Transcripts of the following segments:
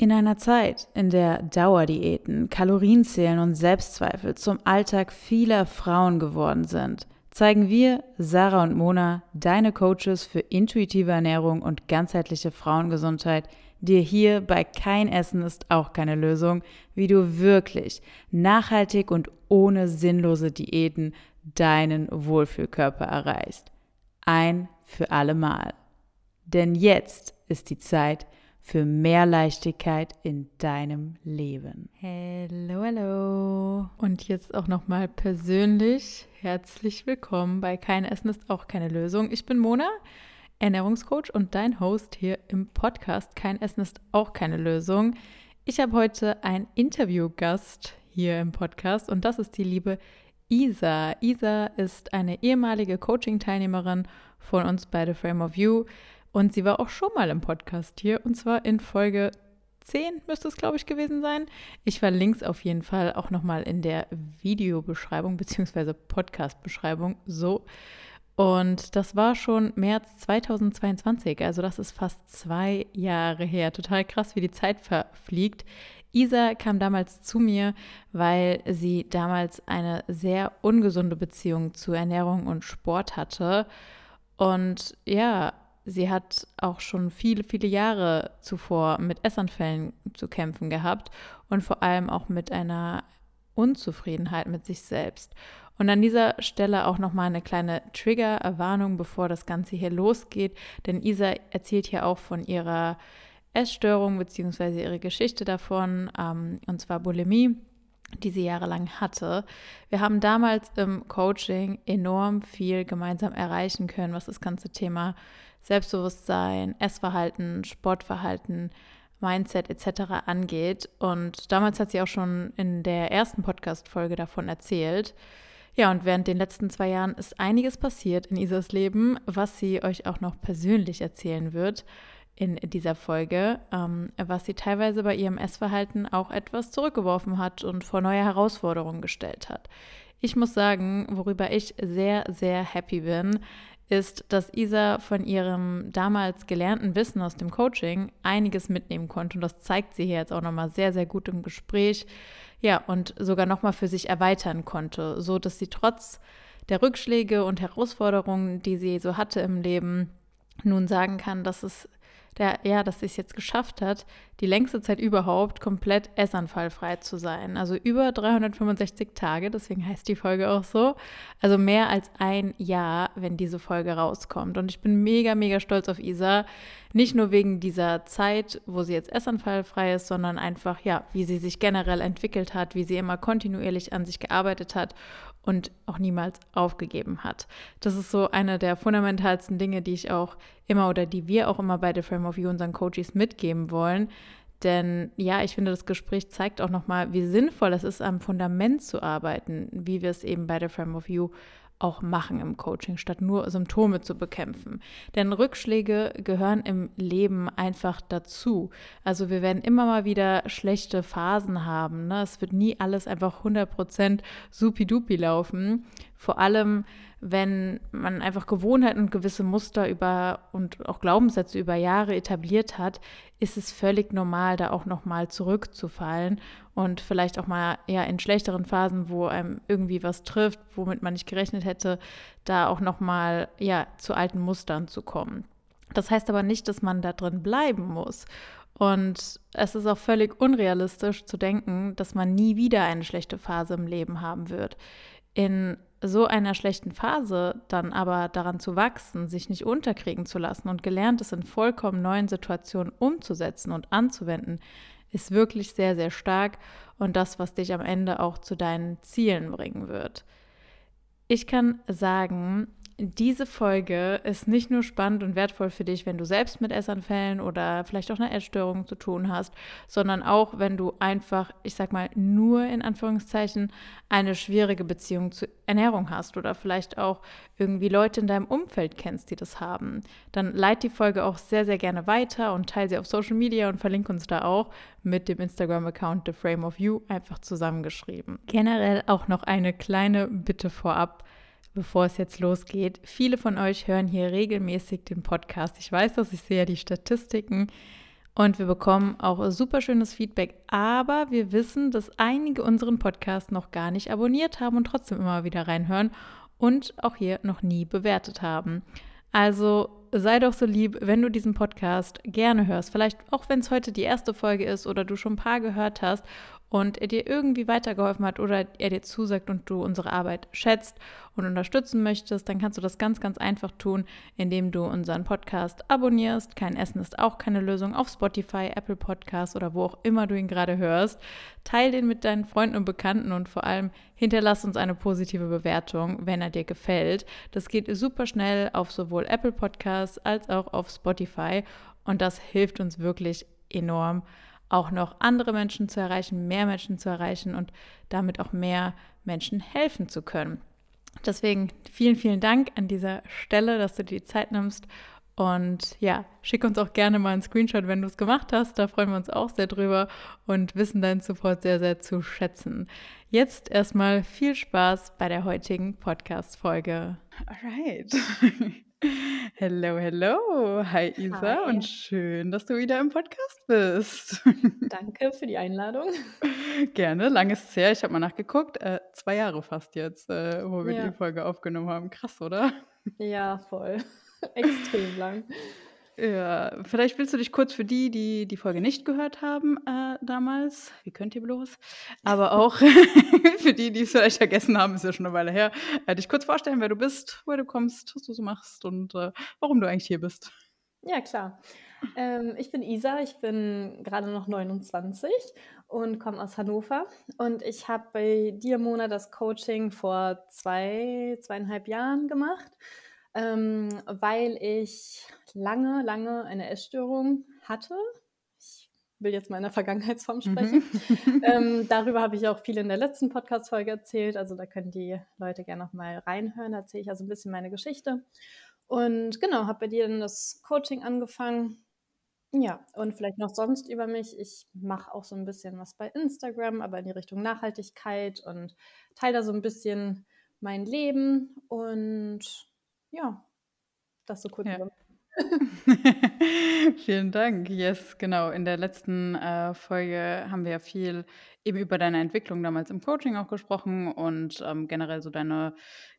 In einer Zeit, in der Dauerdiäten, Kalorienzählen und Selbstzweifel zum Alltag vieler Frauen geworden sind, zeigen wir, Sarah und Mona, deine Coaches für intuitive Ernährung und ganzheitliche Frauengesundheit, dir hier bei Kein Essen ist auch keine Lösung, wie du wirklich nachhaltig und ohne sinnlose Diäten deinen Wohlfühlkörper erreichst. Ein für alle Mal. Denn jetzt ist die Zeit, für mehr Leichtigkeit in deinem Leben. Hallo, hallo. Und jetzt auch nochmal persönlich herzlich willkommen bei Kein Essen ist auch keine Lösung. Ich bin Mona, Ernährungscoach und dein Host hier im Podcast Kein Essen ist auch keine Lösung. Ich habe heute einen Interviewgast hier im Podcast und das ist die liebe Isa. Isa ist eine ehemalige Coaching-Teilnehmerin von uns bei The Frame of You. Und sie war auch schon mal im Podcast hier und zwar in Folge 10 müsste es, glaube ich, gewesen sein. Ich verlinke es auf jeden Fall auch nochmal in der Videobeschreibung bzw. Podcast-Beschreibung so. Und das war schon März 2022, also das ist fast zwei Jahre her. Total krass, wie die Zeit verfliegt. Isa kam damals zu mir, weil sie damals eine sehr ungesunde Beziehung zu Ernährung und Sport hatte. Und ja, Sie hat auch schon viele, viele Jahre zuvor mit Essanfällen zu kämpfen gehabt und vor allem auch mit einer Unzufriedenheit mit sich selbst. Und an dieser Stelle auch nochmal eine kleine Trigger-Erwarnung, bevor das Ganze hier losgeht. Denn Isa erzählt hier auch von ihrer Essstörung bzw. ihre Geschichte davon, ähm, und zwar Bulimie die sie jahrelang hatte. Wir haben damals im Coaching enorm viel gemeinsam erreichen können, was das ganze Thema Selbstbewusstsein, Essverhalten, Sportverhalten, Mindset etc. angeht. Und damals hat sie auch schon in der ersten Podcast-Folge davon erzählt. Ja, und während den letzten zwei Jahren ist einiges passiert in Isas Leben, was sie euch auch noch persönlich erzählen wird in dieser Folge, ähm, was sie teilweise bei ihrem Essverhalten auch etwas zurückgeworfen hat und vor neue Herausforderungen gestellt hat. Ich muss sagen, worüber ich sehr, sehr happy bin, ist, dass Isa von ihrem damals gelernten Wissen aus dem Coaching einiges mitnehmen konnte. Und das zeigt sie hier jetzt auch nochmal sehr, sehr gut im Gespräch. Ja, und sogar nochmal für sich erweitern konnte, so dass sie trotz der Rückschläge und Herausforderungen, die sie so hatte im Leben, nun sagen kann, dass es der, ja, dass sie es jetzt geschafft hat, die längste Zeit überhaupt komplett essanfallfrei zu sein. Also über 365 Tage, deswegen heißt die Folge auch so. Also mehr als ein Jahr, wenn diese Folge rauskommt. Und ich bin mega, mega stolz auf Isa. Nicht nur wegen dieser Zeit, wo sie jetzt essanfallfrei ist, sondern einfach, ja, wie sie sich generell entwickelt hat, wie sie immer kontinuierlich an sich gearbeitet hat und auch niemals aufgegeben hat. Das ist so eine der fundamentalsten Dinge, die ich auch immer oder die wir auch immer bei The Frame of You unseren Coaches mitgeben wollen. Denn ja, ich finde, das Gespräch zeigt auch nochmal, wie sinnvoll es ist, am Fundament zu arbeiten, wie wir es eben bei The Frame of You auch machen im Coaching, statt nur Symptome zu bekämpfen. Denn Rückschläge gehören im Leben einfach dazu. Also wir werden immer mal wieder schlechte Phasen haben. Ne? Es wird nie alles einfach 100% supidupi laufen. Vor allem, wenn man einfach Gewohnheiten und gewisse Muster über und auch Glaubenssätze über Jahre etabliert hat, ist es völlig normal, da auch nochmal zurückzufallen und vielleicht auch mal ja in schlechteren Phasen, wo einem irgendwie was trifft, womit man nicht gerechnet hätte, da auch nochmal ja zu alten Mustern zu kommen. Das heißt aber nicht, dass man da drin bleiben muss. Und es ist auch völlig unrealistisch zu denken, dass man nie wieder eine schlechte Phase im Leben haben wird. In so einer schlechten Phase dann aber daran zu wachsen, sich nicht unterkriegen zu lassen und gelernt es in vollkommen neuen Situationen umzusetzen und anzuwenden, ist wirklich sehr, sehr stark und das, was dich am Ende auch zu deinen Zielen bringen wird. Ich kann sagen, diese Folge ist nicht nur spannend und wertvoll für dich, wenn du selbst mit Essanfällen oder vielleicht auch einer Essstörung zu tun hast, sondern auch, wenn du einfach, ich sag mal, nur in Anführungszeichen eine schwierige Beziehung zur Ernährung hast oder vielleicht auch irgendwie Leute in deinem Umfeld kennst, die das haben. Dann leit die Folge auch sehr, sehr gerne weiter und teile sie auf Social Media und verlinke uns da auch mit dem Instagram-Account The Frame of You einfach zusammengeschrieben. Generell auch noch eine kleine Bitte vorab bevor es jetzt losgeht. Viele von euch hören hier regelmäßig den Podcast. Ich weiß das, ich sehe ja die Statistiken. Und wir bekommen auch super schönes Feedback, aber wir wissen, dass einige unseren Podcast noch gar nicht abonniert haben und trotzdem immer wieder reinhören und auch hier noch nie bewertet haben. Also sei doch so lieb, wenn du diesen Podcast gerne hörst. Vielleicht auch wenn es heute die erste Folge ist oder du schon ein paar gehört hast und er dir irgendwie weitergeholfen hat oder er dir zusagt und du unsere Arbeit schätzt und unterstützen möchtest, dann kannst du das ganz, ganz einfach tun, indem du unseren Podcast abonnierst. Kein Essen ist auch keine Lösung auf Spotify, Apple Podcasts oder wo auch immer du ihn gerade hörst. Teil den mit deinen Freunden und Bekannten und vor allem hinterlass uns eine positive Bewertung, wenn er dir gefällt. Das geht super schnell auf sowohl Apple Podcasts als auch auf Spotify und das hilft uns wirklich enorm auch noch andere Menschen zu erreichen, mehr Menschen zu erreichen und damit auch mehr Menschen helfen zu können. Deswegen vielen, vielen Dank an dieser Stelle, dass du dir die Zeit nimmst. Und ja, schick uns auch gerne mal einen Screenshot, wenn du es gemacht hast. Da freuen wir uns auch sehr drüber und wissen deinen Support sehr, sehr zu schätzen. Jetzt erstmal viel Spaß bei der heutigen Podcast-Folge. Alright. Hello, hello. Hi Isa Hi. und schön, dass du wieder im Podcast bist. Danke für die Einladung. Gerne, lang ist es her. Ich habe mal nachgeguckt. Äh, zwei Jahre fast jetzt, äh, wo wir ja. die Folge aufgenommen haben. Krass, oder? Ja, voll. Extrem lang. Ja, vielleicht willst du dich kurz für die, die die Folge nicht gehört haben äh, damals, wie könnt ihr bloß, aber auch für die, die es vielleicht vergessen haben, ist ja schon eine Weile her, äh, dich kurz vorstellen, wer du bist, woher du kommst, was du so machst und äh, warum du eigentlich hier bist. Ja, klar. Ähm, ich bin Isa, ich bin gerade noch 29 und komme aus Hannover. Und ich habe bei dir, Mona, das Coaching vor zwei, zweieinhalb Jahren gemacht ähm, weil ich lange, lange eine Essstörung hatte. Ich will jetzt mal in der Vergangenheitsform sprechen. Mhm. ähm, darüber habe ich auch viel in der letzten Podcast-Folge erzählt. Also da können die Leute gerne noch mal reinhören. Da erzähle ich also ein bisschen meine Geschichte. Und genau, habe bei dir dann das Coaching angefangen. Ja, und vielleicht noch sonst über mich. Ich mache auch so ein bisschen was bei Instagram, aber in die Richtung Nachhaltigkeit und teile da so ein bisschen mein Leben. Und ja, das so kurz. Ja. Vielen Dank. Yes, genau. In der letzten äh, Folge haben wir ja viel eben über deine Entwicklung damals im Coaching auch gesprochen und ähm, generell so deine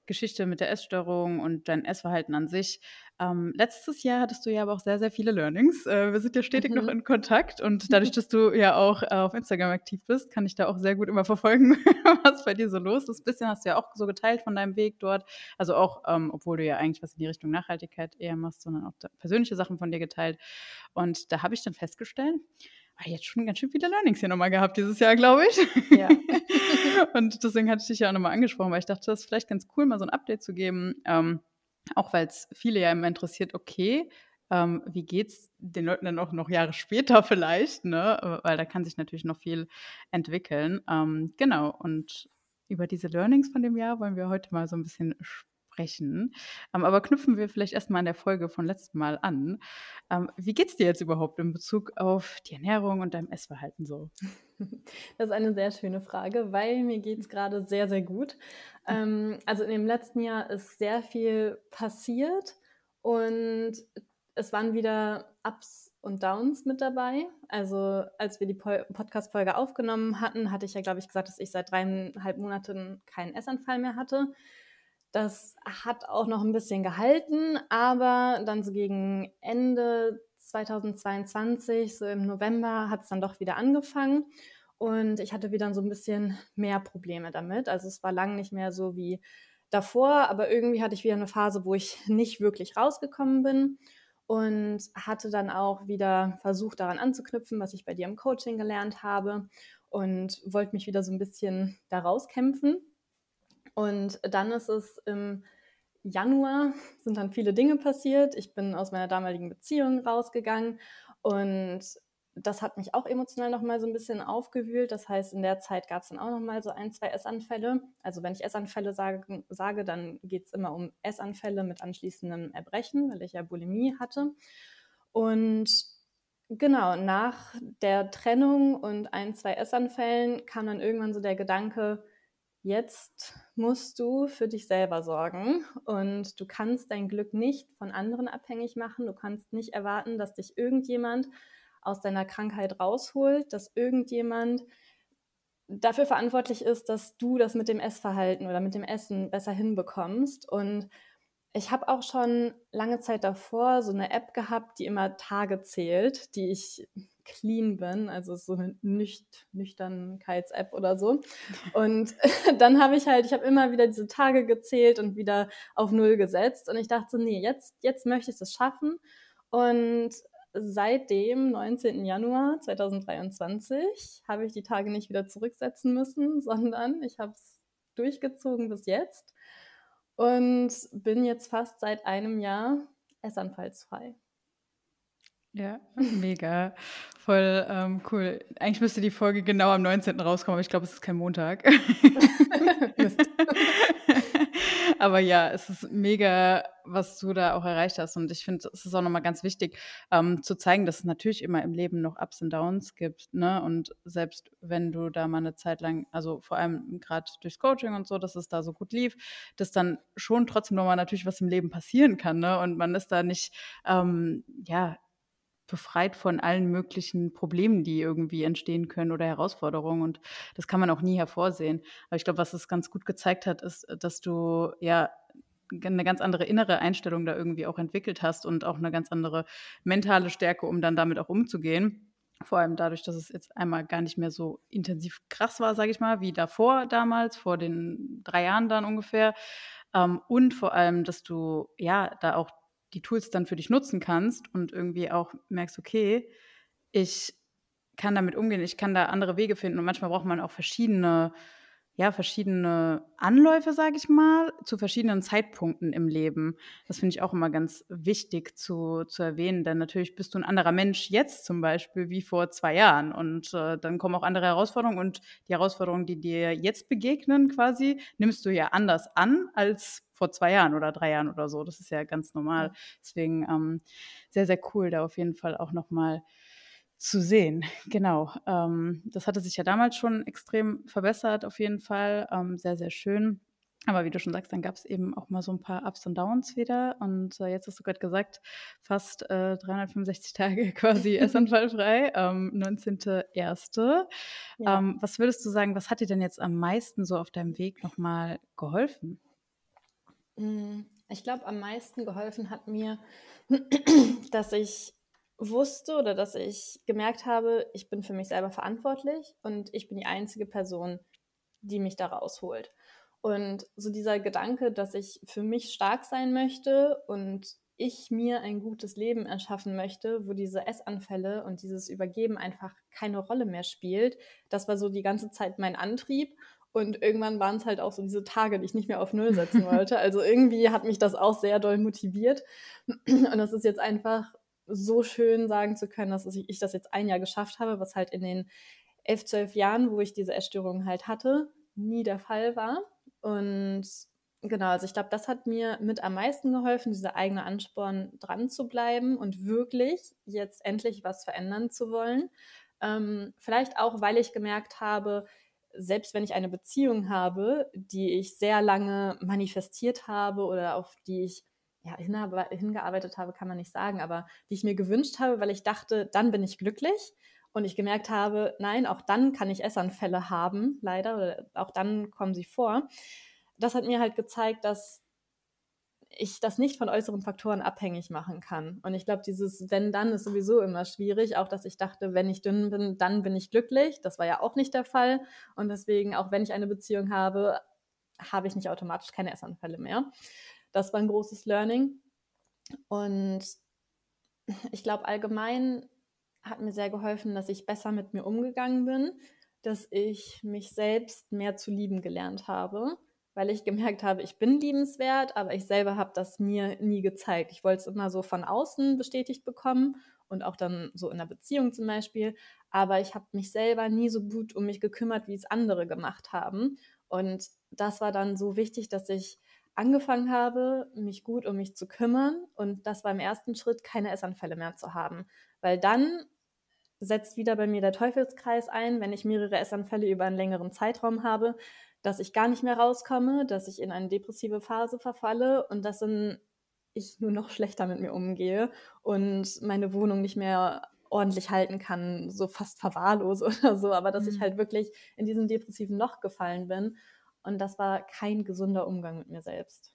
Geschichte mit der Essstörung und dein Essverhalten an sich. Ähm, letztes Jahr hattest du ja aber auch sehr, sehr viele Learnings. Äh, wir sind ja stetig mhm. noch in Kontakt und dadurch, dass du ja auch äh, auf Instagram aktiv bist, kann ich da auch sehr gut immer verfolgen, was bei dir so los ist. Ein bisschen hast du ja auch so geteilt von deinem Weg dort. Also auch, ähm, obwohl du ja eigentlich was in die Richtung Nachhaltigkeit eher machst, sondern auch persönliche Sachen von dir geteilt. Und da habe ich dann festgestellt, jetzt schon ganz schön viele Learnings hier nochmal gehabt dieses Jahr, glaube ich. Ja. und deswegen hatte ich dich ja auch nochmal angesprochen, weil ich dachte, das ist vielleicht ganz cool, mal so ein Update zu geben. Ähm, auch weil es viele ja immer interessiert, okay, ähm, wie es den Leuten dann auch noch Jahre später vielleicht, ne? Weil da kann sich natürlich noch viel entwickeln. Ähm, genau, und über diese Learnings von dem Jahr wollen wir heute mal so ein bisschen sprechen. Ähm, aber knüpfen wir vielleicht erstmal an der Folge von letztem Mal an. Ähm, wie es dir jetzt überhaupt in Bezug auf die Ernährung und dein Essverhalten so? Das ist eine sehr schöne Frage, weil mir geht es gerade sehr, sehr gut. Ähm, also in dem letzten Jahr ist sehr viel passiert und es waren wieder Ups und Downs mit dabei. Also als wir die Podcast-Folge aufgenommen hatten, hatte ich ja, glaube ich, gesagt, dass ich seit dreieinhalb Monaten keinen Essanfall mehr hatte. Das hat auch noch ein bisschen gehalten, aber dann so gegen Ende 2022, so im November, hat es dann doch wieder angefangen. Und ich hatte wieder so ein bisschen mehr Probleme damit. Also es war lang nicht mehr so wie davor, aber irgendwie hatte ich wieder eine Phase, wo ich nicht wirklich rausgekommen bin und hatte dann auch wieder versucht, daran anzuknüpfen, was ich bei dir im Coaching gelernt habe und wollte mich wieder so ein bisschen da rauskämpfen. Und dann ist es im Januar, sind dann viele Dinge passiert. Ich bin aus meiner damaligen Beziehung rausgegangen und das hat mich auch emotional nochmal so ein bisschen aufgewühlt. Das heißt, in der Zeit gab es dann auch nochmal so ein, zwei Essanfälle. Also wenn ich Essanfälle sage, sage dann geht es immer um Essanfälle mit anschließendem Erbrechen, weil ich ja Bulimie hatte. Und genau, nach der Trennung und ein, zwei Essanfällen kam dann irgendwann so der Gedanke, jetzt musst du für dich selber sorgen und du kannst dein Glück nicht von anderen abhängig machen. Du kannst nicht erwarten, dass dich irgendjemand aus deiner Krankheit rausholt, dass irgendjemand dafür verantwortlich ist, dass du das mit dem Essverhalten oder mit dem Essen besser hinbekommst. Und ich habe auch schon lange Zeit davor so eine App gehabt, die immer Tage zählt, die ich clean bin, also so eine Nücht Nüchternkeits-App oder so. Und dann habe ich halt, ich habe immer wieder diese Tage gezählt und wieder auf Null gesetzt. Und ich dachte, so, nee, jetzt, jetzt möchte ich das schaffen. Und seit dem 19. Januar 2023 habe ich die Tage nicht wieder zurücksetzen müssen, sondern ich habe es durchgezogen bis jetzt und bin jetzt fast seit einem Jahr essanfallsfrei. Ja, mega. Voll ähm, cool. Eigentlich müsste die Folge genau am 19. rauskommen, aber ich glaube, es ist kein Montag. Aber ja, es ist mega, was du da auch erreicht hast. Und ich finde, es ist auch nochmal ganz wichtig, ähm, zu zeigen, dass es natürlich immer im Leben noch Ups und Downs gibt. Ne? Und selbst wenn du da mal eine Zeit lang, also vor allem gerade durchs Coaching und so, dass es da so gut lief, dass dann schon trotzdem nochmal natürlich was im Leben passieren kann. Ne? Und man ist da nicht, ähm, ja, befreit von allen möglichen Problemen, die irgendwie entstehen können oder Herausforderungen. Und das kann man auch nie hervorsehen. Aber ich glaube, was es ganz gut gezeigt hat, ist, dass du ja eine ganz andere innere Einstellung da irgendwie auch entwickelt hast und auch eine ganz andere mentale Stärke, um dann damit auch umzugehen. Vor allem dadurch, dass es jetzt einmal gar nicht mehr so intensiv krass war, sage ich mal, wie davor damals, vor den drei Jahren dann ungefähr. Ähm, und vor allem, dass du ja da auch die Tools dann für dich nutzen kannst und irgendwie auch merkst, okay, ich kann damit umgehen, ich kann da andere Wege finden. Und manchmal braucht man auch verschiedene, ja, verschiedene Anläufe, sage ich mal, zu verschiedenen Zeitpunkten im Leben. Das finde ich auch immer ganz wichtig zu, zu erwähnen, denn natürlich bist du ein anderer Mensch jetzt zum Beispiel wie vor zwei Jahren und äh, dann kommen auch andere Herausforderungen und die Herausforderungen, die dir jetzt begegnen quasi, nimmst du ja anders an als vor zwei Jahren oder drei Jahren oder so. Das ist ja ganz normal. Deswegen ähm, sehr, sehr cool, da auf jeden Fall auch nochmal zu sehen. Genau. Ähm, das hatte sich ja damals schon extrem verbessert, auf jeden Fall. Ähm, sehr, sehr schön. Aber wie du schon sagst, dann gab es eben auch mal so ein paar Ups und Downs wieder. Und äh, jetzt hast du gerade gesagt, fast äh, 365 Tage quasi essanfallfrei, ähm, 19.01. Ja. Ähm, was würdest du sagen, was hat dir denn jetzt am meisten so auf deinem Weg nochmal geholfen? Mm, ich glaube, am meisten geholfen hat mir, dass ich wusste oder dass ich gemerkt habe, ich bin für mich selber verantwortlich und ich bin die einzige Person, die mich da rausholt. Und so dieser Gedanke, dass ich für mich stark sein möchte und ich mir ein gutes Leben erschaffen möchte, wo diese Essanfälle und dieses Übergeben einfach keine Rolle mehr spielt, das war so die ganze Zeit mein Antrieb. Und irgendwann waren es halt auch so diese Tage, die ich nicht mehr auf Null setzen wollte. Also irgendwie hat mich das auch sehr doll motiviert. Und das ist jetzt einfach so schön sagen zu können, dass ich das jetzt ein Jahr geschafft habe, was halt in den elf, zwölf Jahren, wo ich diese Essstörung halt hatte, nie der Fall war. Und genau, also ich glaube, das hat mir mit am meisten geholfen, dieser eigene Ansporn dran zu bleiben und wirklich jetzt endlich was verändern zu wollen. Ähm, vielleicht auch, weil ich gemerkt habe, selbst wenn ich eine Beziehung habe, die ich sehr lange manifestiert habe oder auf die ich ja, hingearbeitet habe, kann man nicht sagen, aber die ich mir gewünscht habe, weil ich dachte, dann bin ich glücklich. Und ich gemerkt habe, nein, auch dann kann ich Essanfälle haben, leider, oder auch dann kommen sie vor. Das hat mir halt gezeigt, dass ich das nicht von äußeren Faktoren abhängig machen kann. Und ich glaube, dieses wenn dann ist sowieso immer schwierig. Auch, dass ich dachte, wenn ich dünn bin, dann bin ich glücklich. Das war ja auch nicht der Fall. Und deswegen, auch wenn ich eine Beziehung habe, habe ich nicht automatisch keine Essanfälle mehr. Das war ein großes Learning. Und ich glaube, allgemein hat mir sehr geholfen, dass ich besser mit mir umgegangen bin, dass ich mich selbst mehr zu lieben gelernt habe weil ich gemerkt habe, ich bin liebenswert, aber ich selber habe das mir nie gezeigt. Ich wollte es immer so von außen bestätigt bekommen und auch dann so in der Beziehung zum Beispiel, aber ich habe mich selber nie so gut um mich gekümmert, wie es andere gemacht haben. Und das war dann so wichtig, dass ich angefangen habe, mich gut um mich zu kümmern und das war im ersten Schritt, keine Essanfälle mehr zu haben, weil dann setzt wieder bei mir der Teufelskreis ein, wenn ich mehrere Essanfälle über einen längeren Zeitraum habe, dass ich gar nicht mehr rauskomme, dass ich in eine depressive Phase verfalle und dass ich nur noch schlechter mit mir umgehe und meine Wohnung nicht mehr ordentlich halten kann, so fast verwahrlose oder so, aber dass mhm. ich halt wirklich in diesem depressiven Loch gefallen bin. Und das war kein gesunder Umgang mit mir selbst.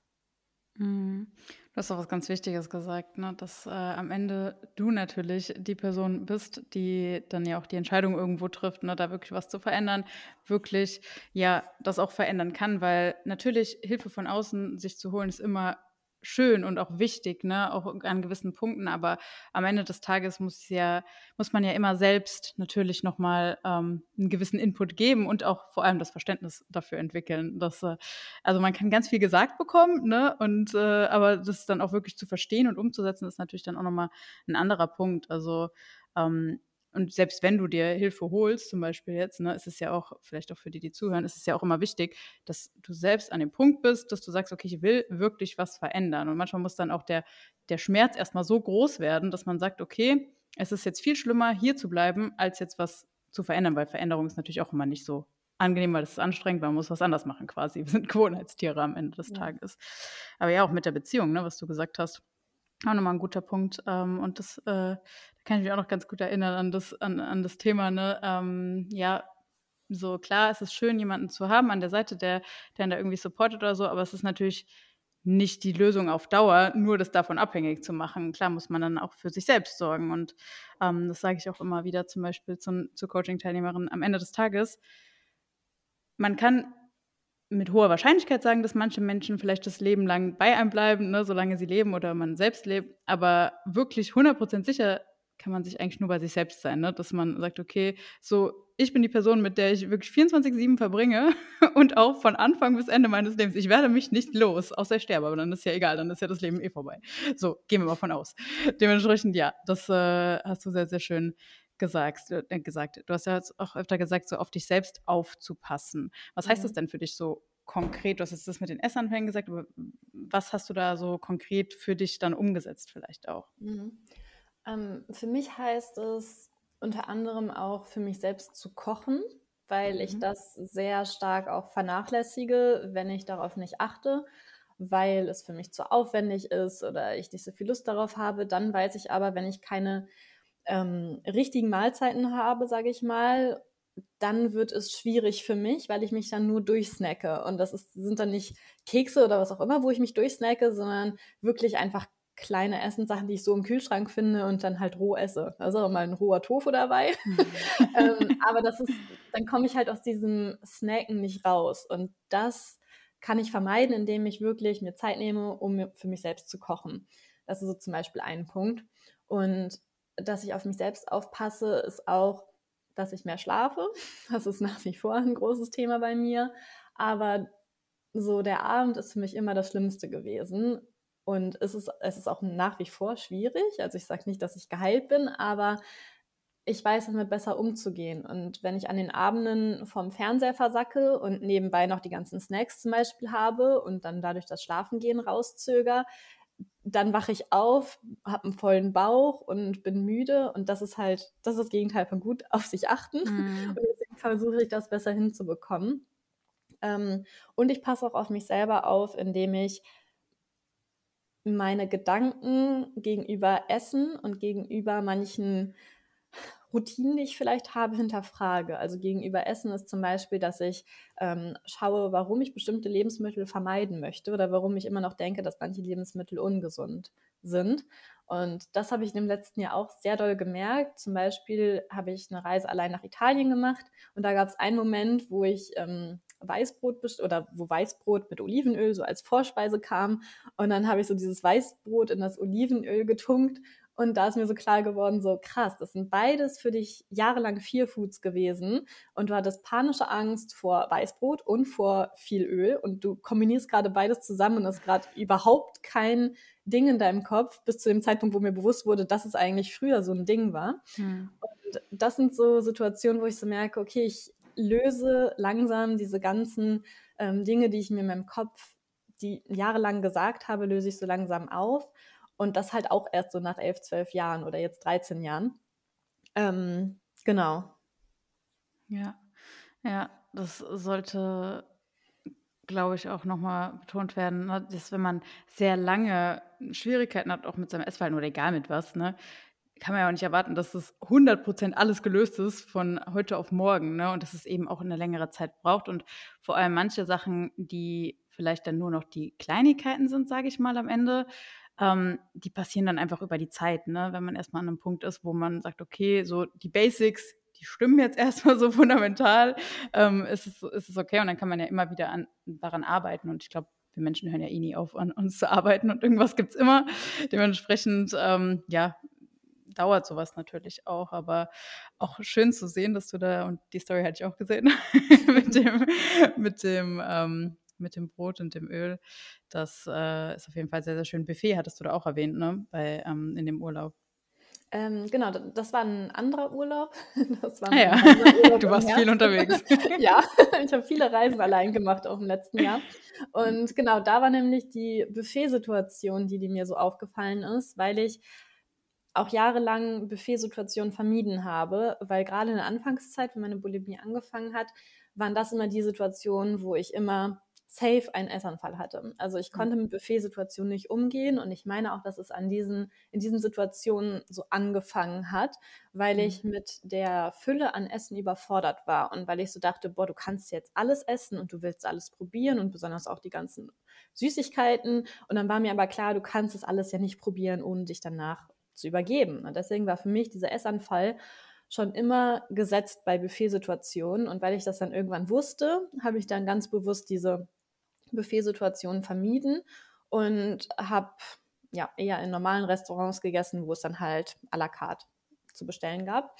Mhm. Du hast auch was ganz Wichtiges gesagt, ne? dass äh, am Ende du natürlich die Person bist, die dann ja auch die Entscheidung irgendwo trifft, ne? da wirklich was zu verändern, wirklich ja das auch verändern kann, weil natürlich Hilfe von außen sich zu holen ist immer schön und auch wichtig, ne, auch an gewissen Punkten, aber am Ende des Tages muss ja, muss man ja immer selbst natürlich nochmal ähm, einen gewissen Input geben und auch vor allem das Verständnis dafür entwickeln. Dass, äh, also man kann ganz viel gesagt bekommen, ne, und äh, aber das dann auch wirklich zu verstehen und umzusetzen, ist natürlich dann auch nochmal ein anderer Punkt. Also ähm, und selbst wenn du dir Hilfe holst, zum Beispiel jetzt, ne, ist es ja auch, vielleicht auch für die, die zuhören, ist es ja auch immer wichtig, dass du selbst an dem Punkt bist, dass du sagst, okay, ich will wirklich was verändern. Und manchmal muss dann auch der, der Schmerz erstmal so groß werden, dass man sagt, okay, es ist jetzt viel schlimmer, hier zu bleiben, als jetzt was zu verändern, weil Veränderung ist natürlich auch immer nicht so angenehm, weil es ist anstrengend, man muss was anders machen quasi. Wir sind Gewohnheitstiere am Ende des ja. Tages. Aber ja, auch mit der Beziehung, ne, was du gesagt hast. Auch nochmal ein guter Punkt. Ähm, und das, äh, kann ich mich auch noch ganz gut erinnern an das, an, an das Thema, ne? Ähm, ja, so klar, es ist schön, jemanden zu haben an der Seite, der, der da irgendwie supportet oder so, aber es ist natürlich nicht die Lösung auf Dauer, nur das davon abhängig zu machen. Klar muss man dann auch für sich selbst sorgen. Und ähm, das sage ich auch immer wieder zum Beispiel zu, zu Coaching-Teilnehmerinnen am Ende des Tages. Man kann mit hoher Wahrscheinlichkeit sagen, dass manche Menschen vielleicht das Leben lang bei einem bleiben, ne, solange sie leben oder man selbst lebt. Aber wirklich 100% sicher kann man sich eigentlich nur bei sich selbst sein, ne? dass man sagt, okay, so, ich bin die Person, mit der ich wirklich 24-7 verbringe und auch von Anfang bis Ende meines Lebens. Ich werde mich nicht los, außer ich sterbe, aber dann ist ja egal, dann ist ja das Leben eh vorbei. So, gehen wir mal von aus. Dementsprechend, ja, das äh, hast du sehr, sehr schön gesagt, äh, gesagt. Du hast ja auch öfter gesagt, so auf dich selbst aufzupassen. Was heißt das mhm. denn für dich so konkret? Du hast jetzt das mit den Essanfängen gesagt, aber was hast du da so konkret für dich dann umgesetzt vielleicht auch? Mhm. Ähm, für mich heißt es unter anderem auch für mich selbst zu kochen, weil mhm. ich das sehr stark auch vernachlässige, wenn ich darauf nicht achte weil es für mich zu aufwendig ist oder ich nicht so viel Lust darauf habe. Dann weiß ich aber, wenn ich keine ähm, richtigen Mahlzeiten habe, sage ich mal, dann wird es schwierig für mich, weil ich mich dann nur durchsnacke. Und das ist, sind dann nicht Kekse oder was auch immer, wo ich mich durchsnacke, sondern wirklich einfach kleine Essenssachen, die ich so im Kühlschrank finde und dann halt roh esse. Also mal ein roher Tofu dabei. Ähm, aber das ist, dann komme ich halt aus diesem Snacken nicht raus. Und das kann ich vermeiden, indem ich wirklich mir Zeit nehme, um für mich selbst zu kochen. Das ist so zum Beispiel ein Punkt. Und dass ich auf mich selbst aufpasse, ist auch, dass ich mehr schlafe. Das ist nach wie vor ein großes Thema bei mir. Aber so der Abend ist für mich immer das Schlimmste gewesen. Und es ist, es ist auch nach wie vor schwierig. Also ich sage nicht, dass ich geheilt bin, aber ich weiß damit besser umzugehen. Und wenn ich an den Abenden vom Fernseher versacke und nebenbei noch die ganzen Snacks zum Beispiel habe und dann dadurch das Schlafengehen rauszöger, dann wache ich auf, habe einen vollen Bauch und bin müde. Und das ist halt, das ist das Gegenteil von gut auf sich achten. Mhm. Und deswegen versuche ich das besser hinzubekommen. Ähm, und ich passe auch auf mich selber auf, indem ich meine Gedanken gegenüber Essen und gegenüber manchen Routinen, die ich vielleicht habe, hinterfrage. Also gegenüber Essen ist zum Beispiel, dass ich ähm, schaue, warum ich bestimmte Lebensmittel vermeiden möchte oder warum ich immer noch denke, dass manche Lebensmittel ungesund sind. Und das habe ich im letzten Jahr auch sehr doll gemerkt. Zum Beispiel habe ich eine Reise allein nach Italien gemacht und da gab es einen Moment, wo ich ähm, Weißbrot oder wo Weißbrot mit Olivenöl so als Vorspeise kam und dann habe ich so dieses Weißbrot in das Olivenöl getunkt und da ist mir so klar geworden, so krass, das sind beides für dich jahrelang Fear Foods gewesen. Und du hattest panische Angst vor Weißbrot und vor viel Öl. Und du kombinierst gerade beides zusammen und hast gerade überhaupt kein Ding in deinem Kopf, bis zu dem Zeitpunkt, wo mir bewusst wurde, dass es eigentlich früher so ein Ding war. Hm. Und das sind so Situationen, wo ich so merke, okay, ich löse langsam diese ganzen ähm, Dinge, die ich mir in meinem Kopf die jahrelang gesagt habe, löse ich so langsam auf und das halt auch erst so nach elf, zwölf Jahren oder jetzt 13 Jahren. Ähm, genau. Ja, ja, das sollte, glaube ich, auch nochmal betont werden, ne? dass wenn man sehr lange Schwierigkeiten hat, auch mit seinem Essverhalten oder egal mit was, ne, kann man ja auch nicht erwarten, dass das 100% alles gelöst ist von heute auf morgen. Ne? Und dass es eben auch eine längere Zeit braucht. Und vor allem manche Sachen, die vielleicht dann nur noch die Kleinigkeiten sind, sage ich mal am Ende, ähm, die passieren dann einfach über die Zeit. Ne? Wenn man erstmal an einem Punkt ist, wo man sagt, okay, so die Basics, die stimmen jetzt erstmal so fundamental, ähm, ist, es, ist es okay. Und dann kann man ja immer wieder an, daran arbeiten. Und ich glaube, wir Menschen hören ja eh nie auf, an uns zu arbeiten und irgendwas gibt es immer. Dementsprechend, ähm, ja, dauert sowas natürlich auch, aber auch schön zu sehen, dass du da, und die Story hatte ich auch gesehen, mit dem, mit dem, ähm, mit dem Brot und dem Öl. Das äh, ist auf jeden Fall sehr, sehr schön. Buffet hattest du da auch erwähnt, ne? Bei, ähm, in dem Urlaub. Ähm, genau, das war ein anderer Urlaub. Das war ah, ja. Urlaub du warst viel unterwegs. ja, ich habe viele Reisen allein gemacht auch im letzten Jahr. Und genau, da war nämlich die Buffet-Situation, die, die mir so aufgefallen ist, weil ich auch jahrelang Buffetsituationen vermieden habe, weil gerade in der Anfangszeit, wenn meine Bulimie angefangen hat, waren das immer die Situationen, wo ich immer safe einen Essanfall hatte. Also ich mhm. konnte mit Buffetsituationen nicht umgehen und ich meine auch, dass es an diesen, in diesen Situationen so angefangen hat, weil ich mhm. mit der Fülle an Essen überfordert war und weil ich so dachte, boah, du kannst jetzt alles essen und du willst alles probieren und besonders auch die ganzen Süßigkeiten. Und dann war mir aber klar, du kannst es alles ja nicht probieren, ohne dich danach zu übergeben. Und deswegen war für mich dieser Essanfall schon immer gesetzt bei Buffetsituationen. Und weil ich das dann irgendwann wusste, habe ich dann ganz bewusst diese Buffetsituationen vermieden und habe ja eher in normalen Restaurants gegessen, wo es dann halt à la carte zu bestellen gab.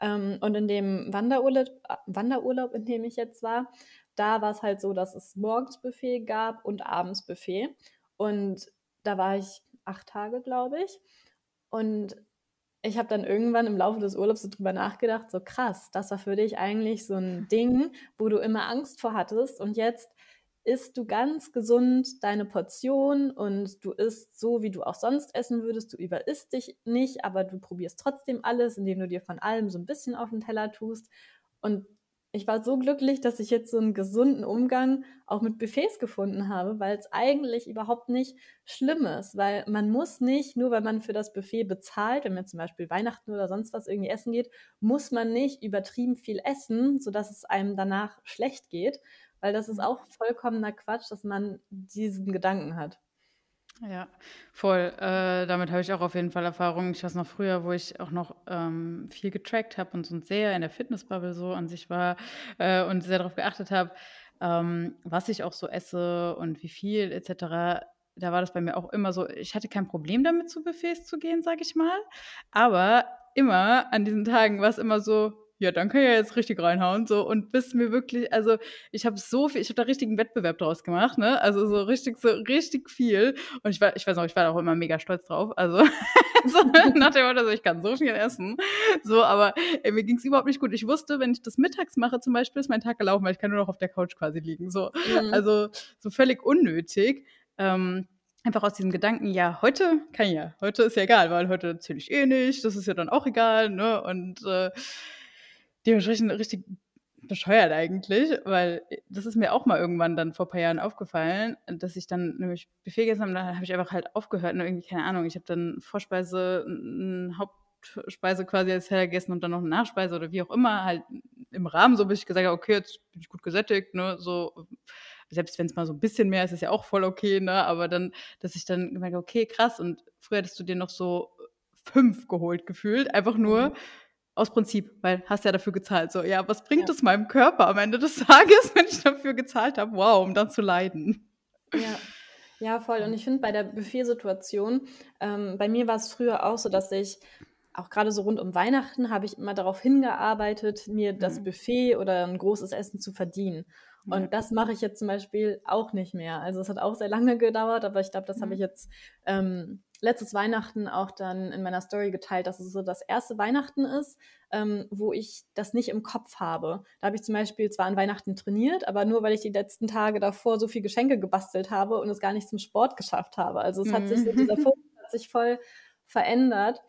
Ähm, und in dem Wanderurlaub, Wanderurlaub, in dem ich jetzt war, da war es halt so, dass es morgens Buffet gab und abends Buffet. Und da war ich acht Tage, glaube ich. Und ich habe dann irgendwann im Laufe des Urlaubs so drüber nachgedacht, so krass, das war für dich eigentlich so ein Ding, wo du immer Angst vor hattest und jetzt isst du ganz gesund deine Portion und du isst so, wie du auch sonst essen würdest. Du überisst dich nicht, aber du probierst trotzdem alles, indem du dir von allem so ein bisschen auf den Teller tust. Und ich war so glücklich, dass ich jetzt so einen gesunden Umgang auch mit Buffets gefunden habe, weil es eigentlich überhaupt nicht schlimm ist, weil man muss nicht, nur weil man für das Buffet bezahlt, wenn man zum Beispiel Weihnachten oder sonst was irgendwie essen geht, muss man nicht übertrieben viel essen, sodass es einem danach schlecht geht, weil das ist mhm. auch vollkommener Quatsch, dass man diesen Gedanken hat. Ja, voll. Äh, damit habe ich auch auf jeden Fall Erfahrung. Ich weiß noch früher, wo ich auch noch ähm, viel getrackt habe und so sehr in der Fitnessbubble so an sich war äh, und sehr darauf geachtet habe, ähm, was ich auch so esse und wie viel etc. Da war das bei mir auch immer so, ich hatte kein Problem damit, zu Buffets zu gehen, sage ich mal. Aber immer an diesen Tagen war es immer so, ja, dann kann ich ja jetzt richtig reinhauen. So, und bis mir wirklich, also ich habe so viel, ich habe da richtigen Wettbewerb draus gemacht, ne? Also so richtig, so richtig viel. Und ich war, ich weiß noch, ich war auch immer mega stolz drauf. Also so, nach dem Motto, also ich kann so viel essen. So, aber ey, mir ging es überhaupt nicht gut. Ich wusste, wenn ich das mittags mache, zum Beispiel, ist mein Tag gelaufen, weil ich kann nur noch auf der Couch quasi liegen. So, mhm. also so völlig unnötig. Ähm, einfach aus diesem Gedanken, ja, heute kann ja, heute ist ja egal, weil heute zähle ich eh nicht, das ist ja dann auch egal, ne? Und äh, dementsprechend richtig bescheuert eigentlich, weil das ist mir auch mal irgendwann dann vor ein paar Jahren aufgefallen, dass ich dann nämlich Buffet gegessen habe, dann habe ich einfach halt aufgehört und irgendwie, keine Ahnung, ich habe dann Vorspeise, eine Hauptspeise quasi als Teller gegessen und dann noch eine Nachspeise oder wie auch immer, halt im Rahmen so, bis ich gesagt habe, okay, jetzt bin ich gut gesättigt, ne, so, selbst wenn es mal so ein bisschen mehr ist, ist ja auch voll okay, ne, aber dann, dass ich dann gemerkt okay, krass und früher hättest du dir noch so fünf geholt gefühlt, einfach nur, mhm aus Prinzip, weil hast ja dafür gezahlt. So, ja, was bringt es meinem Körper am Ende des Tages, wenn ich dafür gezahlt habe? Wow, um dann zu leiden. Ja. Ja, voll. Und ich finde bei der Buffet-Situation, ähm, bei mir war es früher auch so, dass ich auch gerade so rund um Weihnachten habe ich immer darauf hingearbeitet, mir das mhm. Buffet oder ein großes Essen zu verdienen. Und ja. das mache ich jetzt zum Beispiel auch nicht mehr. Also es hat auch sehr lange gedauert, aber ich glaube, das mhm. habe ich jetzt ähm, letztes Weihnachten auch dann in meiner Story geteilt, dass es so das erste Weihnachten ist, ähm, wo ich das nicht im Kopf habe. Da habe ich zum Beispiel zwar an Weihnachten trainiert, aber nur weil ich die letzten Tage davor so viel Geschenke gebastelt habe und es gar nicht zum Sport geschafft habe. Also es hat sich so, dieser mhm. Fokus hat sich voll verändert.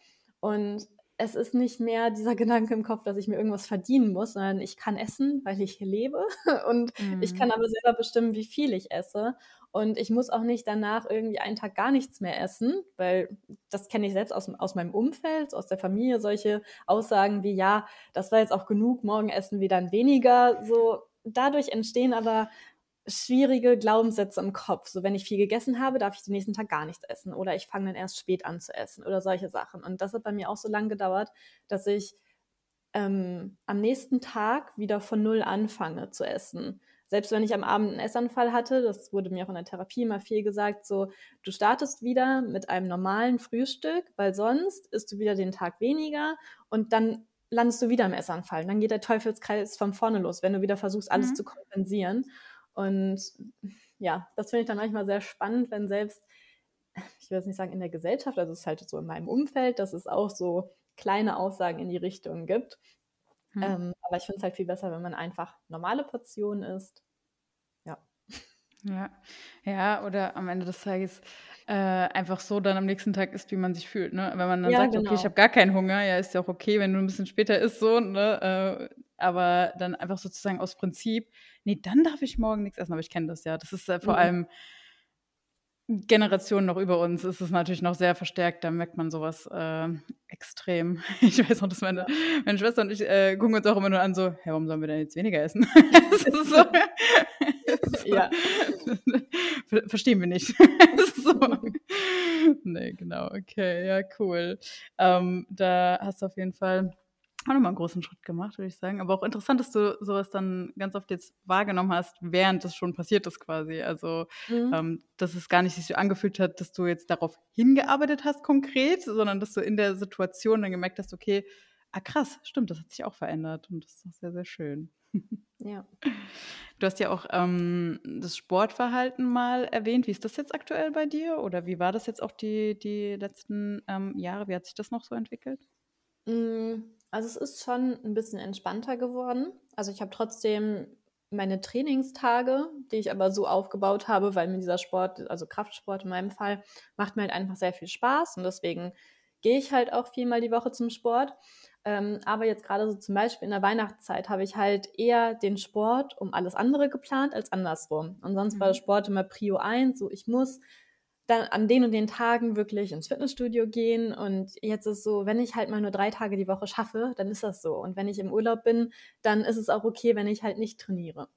Und es ist nicht mehr dieser Gedanke im Kopf, dass ich mir irgendwas verdienen muss, sondern ich kann essen, weil ich hier lebe und mhm. ich kann aber selber bestimmen, wie viel ich esse. Und ich muss auch nicht danach irgendwie einen Tag gar nichts mehr essen, weil das kenne ich selbst aus, aus meinem Umfeld, aus der Familie, solche Aussagen wie, ja, das war jetzt auch genug, morgen essen wir dann weniger. So, dadurch entstehen aber schwierige Glaubenssätze im Kopf. So, wenn ich viel gegessen habe, darf ich den nächsten Tag gar nichts essen oder ich fange dann erst spät an zu essen oder solche Sachen. Und das hat bei mir auch so lange gedauert, dass ich ähm, am nächsten Tag wieder von Null anfange zu essen. Selbst wenn ich am Abend einen Essanfall hatte, das wurde mir auch in der Therapie immer viel gesagt, so, du startest wieder mit einem normalen Frühstück, weil sonst isst du wieder den Tag weniger und dann landest du wieder im Essanfall. Dann geht der Teufelskreis von vorne los, wenn du wieder versuchst, alles mhm. zu kompensieren. Und ja, das finde ich dann manchmal sehr spannend, wenn selbst, ich will jetzt nicht sagen in der Gesellschaft, also es ist halt so in meinem Umfeld, dass es auch so kleine Aussagen in die Richtung gibt. Hm. Ähm, aber ich finde es halt viel besser, wenn man einfach normale Portionen isst. Ja. Ja, ja, oder am Ende des Tages äh, einfach so dann am nächsten Tag isst, wie man sich fühlt. Ne? Wenn man dann ja, sagt, genau. okay, ich habe gar keinen Hunger, ja, ist ja auch okay, wenn du ein bisschen später isst, so, ne? Äh, aber dann einfach sozusagen aus Prinzip, nee, dann darf ich morgen nichts essen, aber ich kenne das ja. Das ist äh, vor mhm. allem Generationen noch über uns ist es natürlich noch sehr verstärkt, da merkt man sowas äh, extrem. Ich weiß noch, dass meine, meine Schwester und ich äh, gucken uns auch immer nur an, so, hey, warum sollen wir denn jetzt weniger essen? so, ja. Verstehen wir nicht. so. Nee, genau, okay, ja, cool. Ähm, da hast du auf jeden Fall auch nochmal einen großen Schritt gemacht, würde ich sagen. Aber auch interessant, dass du sowas dann ganz oft jetzt wahrgenommen hast, während das schon passiert ist quasi. Also, mhm. ähm, dass es gar nicht sich so angefühlt hat, dass du jetzt darauf hingearbeitet hast konkret, sondern dass du in der Situation dann gemerkt hast, okay, ah krass, stimmt, das hat sich auch verändert und das ist auch sehr, sehr schön. Ja. Du hast ja auch ähm, das Sportverhalten mal erwähnt. Wie ist das jetzt aktuell bei dir? Oder wie war das jetzt auch die, die letzten ähm, Jahre? Wie hat sich das noch so entwickelt? Mm, also es ist schon ein bisschen entspannter geworden. Also ich habe trotzdem meine Trainingstage, die ich aber so aufgebaut habe, weil mir dieser Sport, also Kraftsport in meinem Fall, macht mir halt einfach sehr viel Spaß und deswegen gehe ich halt auch viermal die Woche zum Sport. Ähm, aber jetzt gerade so zum Beispiel in der Weihnachtszeit habe ich halt eher den Sport um alles andere geplant als andersrum. Und sonst mhm. war der Sport immer Prio 1, so ich muss dann an den und den Tagen wirklich ins Fitnessstudio gehen. Und jetzt ist so, wenn ich halt mal nur drei Tage die Woche schaffe, dann ist das so. Und wenn ich im Urlaub bin, dann ist es auch okay, wenn ich halt nicht trainiere.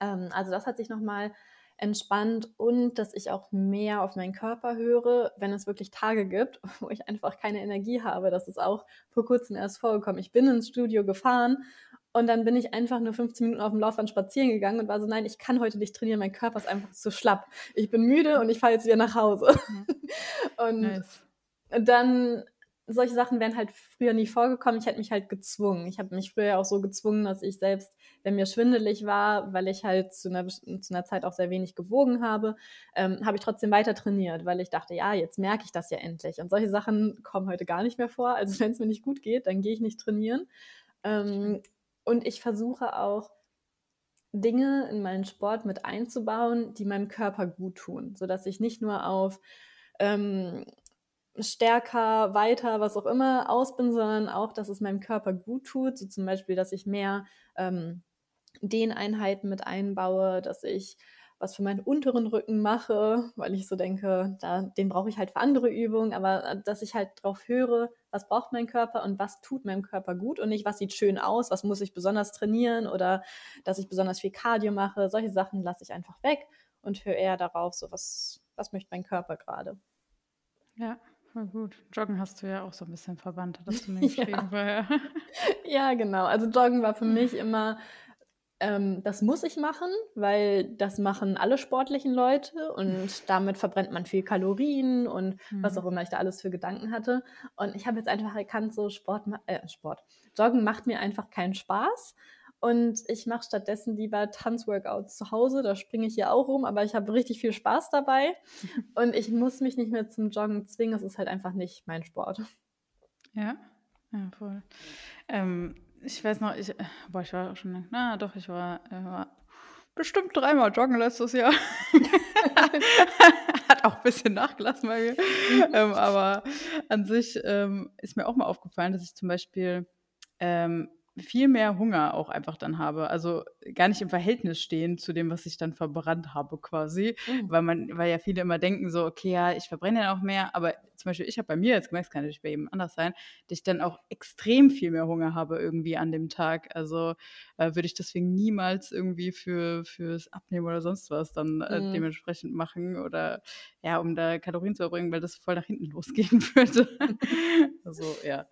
Ähm, also das hat sich nochmal entspannt und dass ich auch mehr auf meinen Körper höre, wenn es wirklich Tage gibt, wo ich einfach keine Energie habe. Das ist auch vor kurzem erst vorgekommen. Ich bin ins Studio gefahren und dann bin ich einfach nur 15 Minuten auf dem Laufband spazieren gegangen und war so, nein, ich kann heute nicht trainieren, mein Körper ist einfach zu schlapp. Ich bin müde und ich fahre jetzt wieder nach Hause. Mhm. und nice. dann, solche Sachen wären halt früher nie vorgekommen. Ich hätte mich halt gezwungen. Ich habe mich früher auch so gezwungen, dass ich selbst, wenn mir schwindelig war, weil ich halt zu einer, zu einer Zeit auch sehr wenig gewogen habe, ähm, habe ich trotzdem weiter trainiert, weil ich dachte, ja, jetzt merke ich das ja endlich. Und solche Sachen kommen heute gar nicht mehr vor. Also wenn es mir nicht gut geht, dann gehe ich nicht trainieren. Ähm, und ich versuche auch Dinge in meinen Sport mit einzubauen, die meinem Körper gut tun, sodass ich nicht nur auf ähm, stärker, weiter, was auch immer aus bin, sondern auch, dass es meinem Körper gut tut. So zum Beispiel, dass ich mehr ähm, Dehneinheiten mit einbaue, dass ich was für meinen unteren Rücken mache, weil ich so denke, da, den brauche ich halt für andere Übungen, aber äh, dass ich halt drauf höre, was braucht mein Körper und was tut meinem Körper gut und nicht, was sieht schön aus, was muss ich besonders trainieren oder dass ich besonders viel Cardio mache. Solche Sachen lasse ich einfach weg und höre eher darauf, so was, was möchte mein Körper gerade. Ja, voll gut. Joggen hast du ja auch so ein bisschen verwandt, hattest du mir geschrieben ja. vorher. ja, genau. Also Joggen war für mich immer ähm, das muss ich machen, weil das machen alle sportlichen Leute und damit verbrennt man viel Kalorien und mhm. was auch immer ich da alles für Gedanken hatte. Und ich habe jetzt einfach erkannt, so Sport, äh, Sport, Joggen macht mir einfach keinen Spaß. Und ich mache stattdessen lieber Tanzworkouts zu Hause. Da springe ich hier auch rum, aber ich habe richtig viel Spaß dabei. Und ich muss mich nicht mehr zum Joggen zwingen. Es ist halt einfach nicht mein Sport. Ja, ja voll. Ähm, ich weiß noch, ich, boah, ich war auch schon, na doch, ich war, äh, war bestimmt dreimal joggen letztes Jahr. Hat auch ein bisschen nachgelassen bei mir. ähm, aber an sich ähm, ist mir auch mal aufgefallen, dass ich zum Beispiel ähm, viel mehr Hunger auch einfach dann habe. Also gar nicht im Verhältnis stehen zu dem, was ich dann verbrannt habe quasi. Mhm. Weil man, weil ja viele immer denken so, okay, ja, ich verbrenne ja auch mehr, aber zum Beispiel, ich habe bei mir jetzt gemerkt, es kann natürlich bei jedem anders sein, dass ich dann auch extrem viel mehr Hunger habe irgendwie an dem Tag. Also äh, würde ich deswegen niemals irgendwie für fürs Abnehmen oder sonst was dann äh, mhm. dementsprechend machen oder ja, um da Kalorien zu erbringen, weil das voll nach hinten losgehen würde. also ja.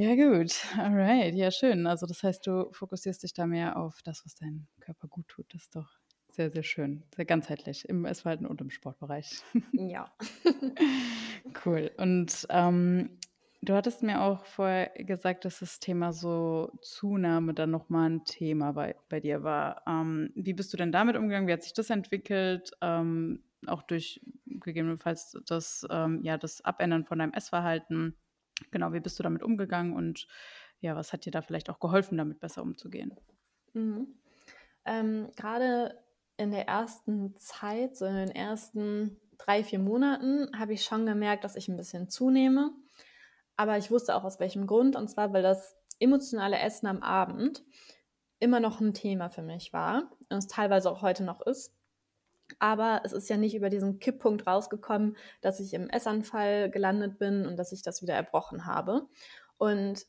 Ja, gut. Alright. Ja, schön. Also, das heißt, du fokussierst dich da mehr auf das, was deinem Körper gut tut. Das ist doch sehr, sehr schön. Sehr ganzheitlich im Essverhalten und im Sportbereich. Ja. cool. Und ähm, du hattest mir auch vorher gesagt, dass das Thema so Zunahme dann nochmal ein Thema bei, bei dir war. Ähm, wie bist du denn damit umgegangen? Wie hat sich das entwickelt? Ähm, auch durch gegebenenfalls das, ähm, ja, das Abändern von deinem Essverhalten? Genau, wie bist du damit umgegangen und ja, was hat dir da vielleicht auch geholfen, damit besser umzugehen? Mhm. Ähm, Gerade in der ersten Zeit, so in den ersten drei, vier Monaten, habe ich schon gemerkt, dass ich ein bisschen zunehme. Aber ich wusste auch aus welchem Grund, und zwar, weil das emotionale Essen am Abend immer noch ein Thema für mich war und es teilweise auch heute noch ist. Aber es ist ja nicht über diesen Kipppunkt rausgekommen, dass ich im Essanfall gelandet bin und dass ich das wieder erbrochen habe. Und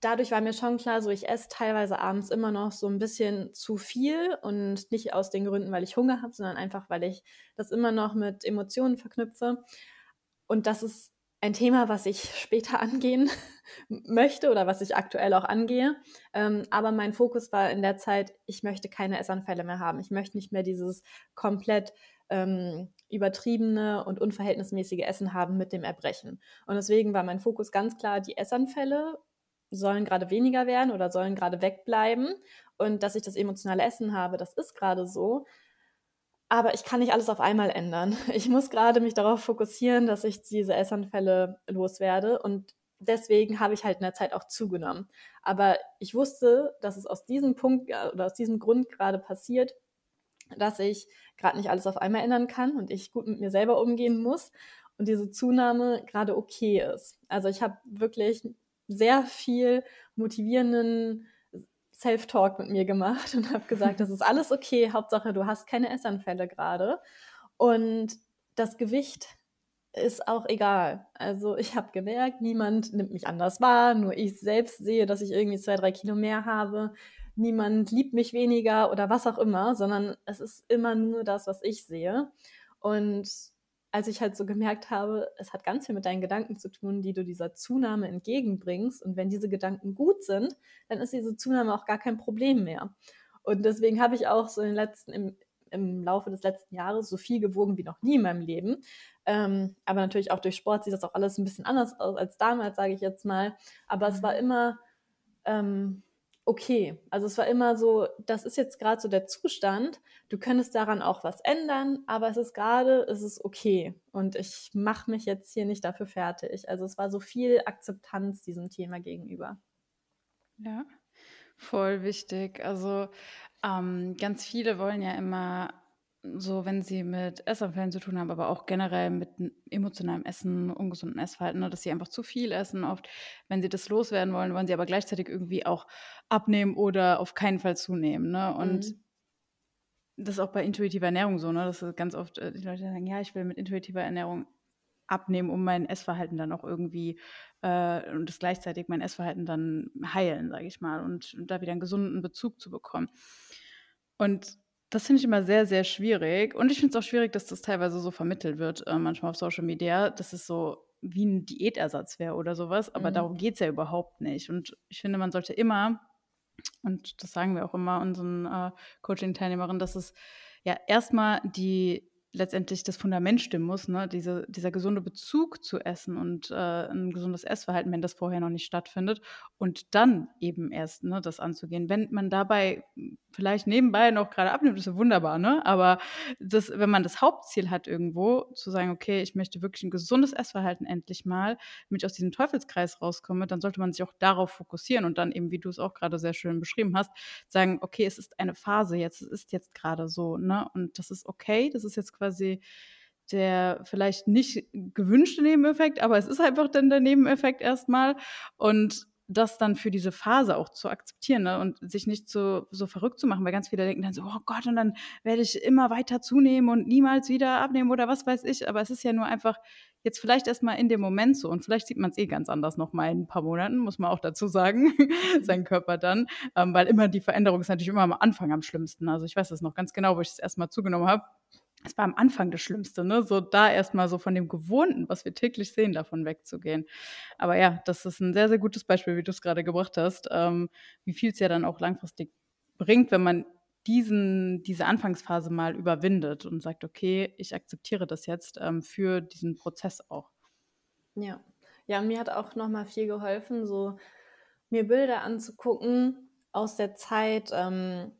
dadurch war mir schon klar, so ich esse teilweise abends immer noch so ein bisschen zu viel und nicht aus den Gründen, weil ich Hunger habe, sondern einfach, weil ich das immer noch mit Emotionen verknüpfe. Und das ist ein Thema, was ich später angehen möchte oder was ich aktuell auch angehe. Ähm, aber mein Fokus war in der Zeit, ich möchte keine Essanfälle mehr haben. Ich möchte nicht mehr dieses komplett ähm, übertriebene und unverhältnismäßige Essen haben mit dem Erbrechen. Und deswegen war mein Fokus ganz klar, die Essanfälle sollen gerade weniger werden oder sollen gerade wegbleiben. Und dass ich das emotionale Essen habe, das ist gerade so. Aber ich kann nicht alles auf einmal ändern. Ich muss gerade mich darauf fokussieren, dass ich diese Essanfälle loswerde. Und deswegen habe ich halt in der Zeit auch zugenommen. Aber ich wusste, dass es aus diesem Punkt oder aus diesem Grund gerade passiert, dass ich gerade nicht alles auf einmal ändern kann und ich gut mit mir selber umgehen muss und diese Zunahme gerade okay ist. Also ich habe wirklich sehr viel motivierenden Self-Talk mit mir gemacht und habe gesagt, das ist alles okay, Hauptsache du hast keine Essanfälle gerade. Und das Gewicht ist auch egal. Also ich habe gemerkt, niemand nimmt mich anders wahr, nur ich selbst sehe, dass ich irgendwie zwei, drei Kilo mehr habe. Niemand liebt mich weniger oder was auch immer, sondern es ist immer nur das, was ich sehe. Und als ich halt so gemerkt habe, es hat ganz viel mit deinen Gedanken zu tun, die du dieser Zunahme entgegenbringst. Und wenn diese Gedanken gut sind, dann ist diese Zunahme auch gar kein Problem mehr. Und deswegen habe ich auch so in den letzten, im, im Laufe des letzten Jahres so viel gewogen wie noch nie in meinem Leben. Ähm, aber natürlich auch durch Sport sieht das auch alles ein bisschen anders aus als damals, sage ich jetzt mal. Aber es war mhm. immer ähm, okay. Also es war immer so, das ist jetzt gerade so der Zustand. Du könntest daran auch was ändern, aber es ist gerade, es ist okay. Und ich mache mich jetzt hier nicht dafür fertig. Also es war so viel Akzeptanz diesem Thema gegenüber. Ja, voll wichtig. Also ähm, ganz viele wollen ja immer so, wenn sie mit Essanfällen zu tun haben, aber auch generell mit emotionalem Essen, ungesundem Essverhalten, ne, dass sie einfach zu viel essen. Oft, wenn sie das loswerden wollen, wollen sie aber gleichzeitig irgendwie auch abnehmen oder auf keinen Fall zunehmen. Ne? Und mhm. das ist auch bei intuitiver Ernährung so, ne? dass ganz oft äh, die Leute sagen, ja, ich will mit intuitiver Ernährung abnehmen, um mein Essverhalten dann auch irgendwie äh, und das gleichzeitig mein Essverhalten dann heilen, sage ich mal, und, und da wieder einen gesunden Bezug zu bekommen. Und das finde ich immer sehr, sehr schwierig. Und ich finde es auch schwierig, dass das teilweise so vermittelt wird, äh, manchmal auf Social Media, dass es so wie ein Diätersatz wäre oder sowas. Aber mhm. darum geht es ja überhaupt nicht. Und ich finde, man sollte immer, und das sagen wir auch immer unseren äh, Coaching-Teilnehmerinnen, dass es ja erstmal die letztendlich das Fundament stimmen muss, ne? Diese, dieser gesunde Bezug zu Essen und äh, ein gesundes Essverhalten, wenn das vorher noch nicht stattfindet. Und dann eben erst ne, das anzugehen. Wenn man dabei vielleicht nebenbei noch gerade abnimmt, ist ja wunderbar, ne? Aber das, wenn man das Hauptziel hat irgendwo, zu sagen, okay, ich möchte wirklich ein gesundes Essverhalten endlich mal, damit ich aus diesem Teufelskreis rauskomme, dann sollte man sich auch darauf fokussieren und dann eben, wie du es auch gerade sehr schön beschrieben hast, sagen, okay, es ist eine Phase jetzt, es ist jetzt gerade so, ne? Und das ist okay, das ist jetzt quasi der vielleicht nicht gewünschte Nebeneffekt, aber es ist einfach dann der Nebeneffekt erstmal. Und das dann für diese Phase auch zu akzeptieren ne? und sich nicht so, so verrückt zu machen, weil ganz viele denken dann so, oh Gott, und dann werde ich immer weiter zunehmen und niemals wieder abnehmen oder was weiß ich. Aber es ist ja nur einfach jetzt vielleicht erstmal in dem Moment so und vielleicht sieht man es eh ganz anders noch mal in ein paar Monaten, muss man auch dazu sagen, sein Körper dann, ähm, weil immer die Veränderung ist natürlich immer am Anfang am schlimmsten. Also ich weiß das noch ganz genau, wo ich es erstmal zugenommen habe es war am Anfang das Schlimmste, ne? So da erstmal so von dem Gewohnten, was wir täglich sehen, davon wegzugehen. Aber ja, das ist ein sehr, sehr gutes Beispiel, wie du es gerade gebracht hast, ähm, wie viel es ja dann auch langfristig bringt, wenn man diesen, diese Anfangsphase mal überwindet und sagt, okay, ich akzeptiere das jetzt ähm, für diesen Prozess auch. Ja. Ja, mir hat auch nochmal viel geholfen, so mir Bilder anzugucken aus der Zeit, ähm,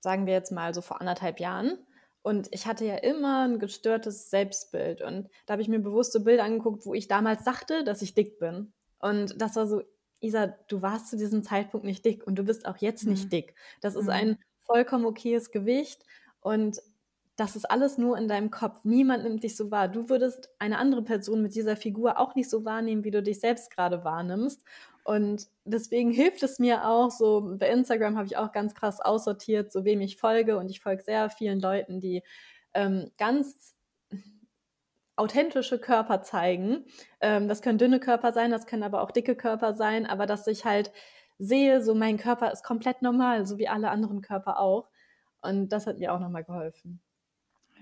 sagen wir jetzt mal so vor anderthalb Jahren und ich hatte ja immer ein gestörtes Selbstbild. Und da habe ich mir bewusst so Bilder angeguckt, wo ich damals dachte, dass ich dick bin. Und das war so, Isa, du warst zu diesem Zeitpunkt nicht dick und du bist auch jetzt nicht mhm. dick. Das ist mhm. ein vollkommen okayes Gewicht und das ist alles nur in deinem Kopf. Niemand nimmt dich so wahr. Du würdest eine andere Person mit dieser Figur auch nicht so wahrnehmen, wie du dich selbst gerade wahrnimmst. Und deswegen hilft es mir auch, so bei Instagram habe ich auch ganz krass aussortiert, so wem ich folge. Und ich folge sehr vielen Leuten, die ähm, ganz authentische Körper zeigen. Ähm, das können dünne Körper sein, das können aber auch dicke Körper sein, aber dass ich halt sehe, so mein Körper ist komplett normal, so wie alle anderen Körper auch. Und das hat mir auch nochmal geholfen.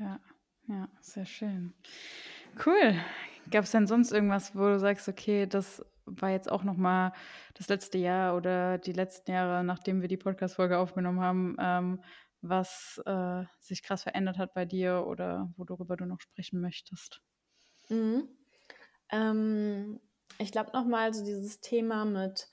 Ja, ja, sehr schön. Cool. Gab es denn sonst irgendwas, wo du sagst, okay, das war jetzt auch noch mal das letzte Jahr oder die letzten Jahre, nachdem wir die Podcast-Folge aufgenommen haben, ähm, was äh, sich krass verändert hat bei dir oder worüber du noch sprechen möchtest? Mhm. Ähm, ich glaube noch mal so dieses Thema mit,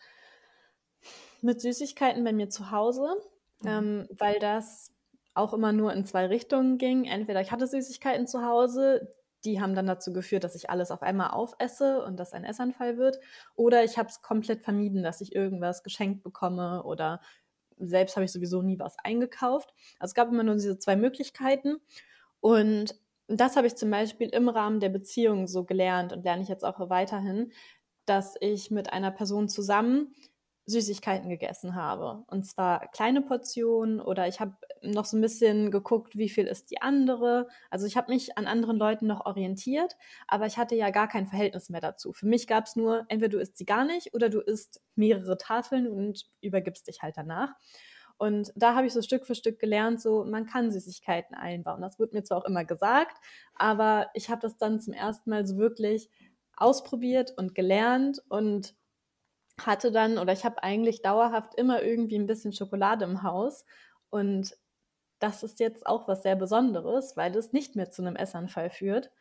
mit Süßigkeiten bei mir zu Hause, mhm. ähm, weil das auch immer nur in zwei Richtungen ging. Entweder ich hatte Süßigkeiten zu Hause, die haben dann dazu geführt, dass ich alles auf einmal aufesse und dass ein Essanfall wird. Oder ich habe es komplett vermieden, dass ich irgendwas geschenkt bekomme oder selbst habe ich sowieso nie was eingekauft. Also es gab immer nur diese zwei Möglichkeiten. Und das habe ich zum Beispiel im Rahmen der Beziehung so gelernt und lerne ich jetzt auch weiterhin, dass ich mit einer Person zusammen Süßigkeiten gegessen habe. Und zwar kleine Portionen oder ich habe noch so ein bisschen geguckt, wie viel ist die andere. Also ich habe mich an anderen Leuten noch orientiert, aber ich hatte ja gar kein Verhältnis mehr dazu. Für mich gab es nur, entweder du isst sie gar nicht oder du isst mehrere Tafeln und übergibst dich halt danach. Und da habe ich so Stück für Stück gelernt, so man kann Süßigkeiten einbauen. Das wird mir zwar auch immer gesagt, aber ich habe das dann zum ersten Mal so wirklich ausprobiert und gelernt und hatte dann, oder ich habe eigentlich dauerhaft immer irgendwie ein bisschen Schokolade im Haus. Und das ist jetzt auch was sehr Besonderes, weil es nicht mehr zu einem Essanfall führt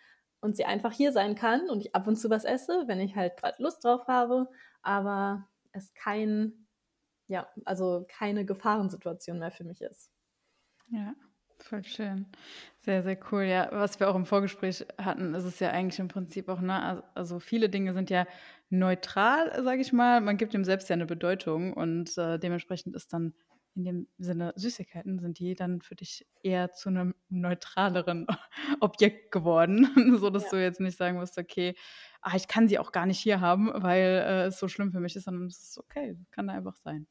und sie einfach hier sein kann und ich ab und zu was esse, wenn ich halt gerade Lust drauf habe, aber es kein, ja, also keine Gefahrensituation mehr für mich ist. Ja. Voll schön. Sehr, sehr cool. Ja, was wir auch im Vorgespräch hatten, ist es ja eigentlich im Prinzip auch, ne, also viele Dinge sind ja neutral, sage ich mal. Man gibt dem selbst ja eine Bedeutung und äh, dementsprechend ist dann in dem Sinne Süßigkeiten sind die dann für dich eher zu einem neutraleren Objekt geworden, so dass ja. du jetzt nicht sagen musst, okay, ah, ich kann sie auch gar nicht hier haben, weil äh, es so schlimm für mich ist, sondern es ist okay, kann da einfach sein.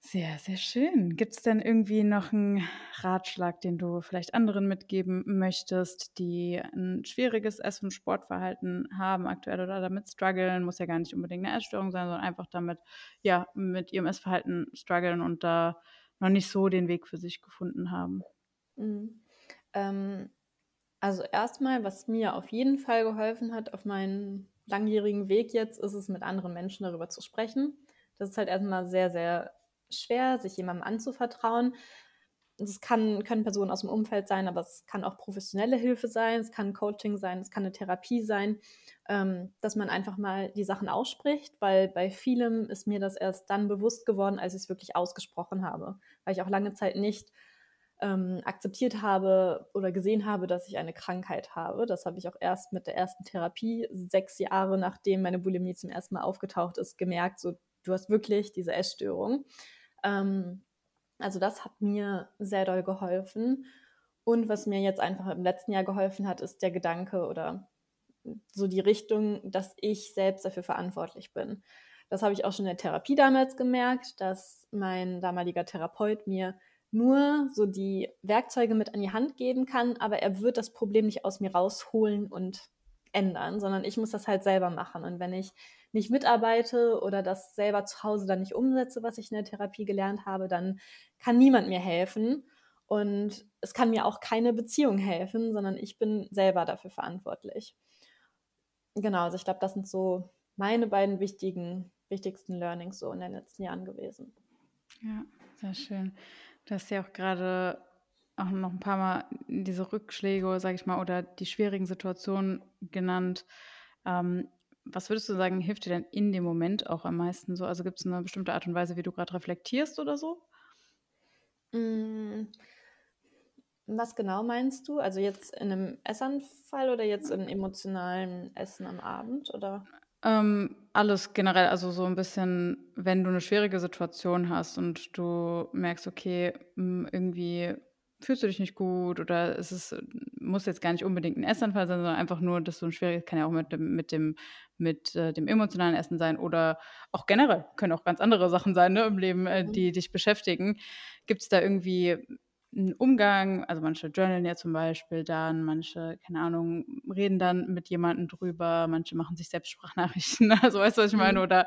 Sehr, sehr schön. Gibt es denn irgendwie noch einen Ratschlag, den du vielleicht anderen mitgeben möchtest, die ein schwieriges Ess- und Sportverhalten haben aktuell oder damit strugglen? Muss ja gar nicht unbedingt eine Essstörung sein, sondern einfach damit, ja, mit ihrem Essverhalten strugglen und da noch nicht so den Weg für sich gefunden haben. Mhm. Ähm, also erstmal, was mir auf jeden Fall geholfen hat auf meinem langjährigen Weg jetzt, ist es mit anderen Menschen darüber zu sprechen. Das ist halt erstmal sehr, sehr schwer, sich jemandem anzuvertrauen. Es kann, können Personen aus dem Umfeld sein, aber es kann auch professionelle Hilfe sein, es kann Coaching sein, es kann eine Therapie sein, ähm, dass man einfach mal die Sachen ausspricht, weil bei vielem ist mir das erst dann bewusst geworden, als ich es wirklich ausgesprochen habe, weil ich auch lange Zeit nicht ähm, akzeptiert habe oder gesehen habe, dass ich eine Krankheit habe. Das habe ich auch erst mit der ersten Therapie, sechs Jahre nachdem meine Bulimie zum ersten Mal aufgetaucht ist, gemerkt, so du hast wirklich diese Essstörung. Ähm, also das hat mir sehr doll geholfen. Und was mir jetzt einfach im letzten Jahr geholfen hat, ist der Gedanke oder so die Richtung, dass ich selbst dafür verantwortlich bin. Das habe ich auch schon in der Therapie damals gemerkt, dass mein damaliger Therapeut mir nur so die Werkzeuge mit an die Hand geben kann, aber er wird das Problem nicht aus mir rausholen und ändern, sondern ich muss das halt selber machen. Und wenn ich nicht mitarbeite oder das selber zu Hause dann nicht umsetze, was ich in der Therapie gelernt habe, dann kann niemand mir helfen. Und es kann mir auch keine Beziehung helfen, sondern ich bin selber dafür verantwortlich. Genau, also ich glaube, das sind so meine beiden wichtigen, wichtigsten Learnings so in den letzten Jahren gewesen. Ja, sehr schön. Du hast ja auch gerade auch noch ein paar Mal diese Rückschläge, sage ich mal, oder die schwierigen Situationen genannt. Ähm, was würdest du sagen, hilft dir denn in dem Moment auch am meisten so? Also gibt es eine bestimmte Art und Weise, wie du gerade reflektierst oder so? Mm, was genau meinst du? Also jetzt in einem Essanfall oder jetzt in emotionalen Essen am Abend oder? Ähm, alles generell, also so ein bisschen, wenn du eine schwierige Situation hast und du merkst, okay, hm, irgendwie fühlst du dich nicht gut oder es ist, muss jetzt gar nicht unbedingt ein Essanfall sein, sondern einfach nur, dass du ein schwieriges, kann ja auch mit dem, mit dem, mit äh, dem emotionalen Essen sein oder auch generell, können auch ganz andere Sachen sein ne, im Leben, äh, mhm. die dich beschäftigen. Gibt es da irgendwie einen Umgang, also manche journalen ja zum Beispiel dann, manche, keine Ahnung, reden dann mit jemandem drüber, manche machen sich selbst Sprachnachrichten, also weißt du, was ich meine, mhm. oder,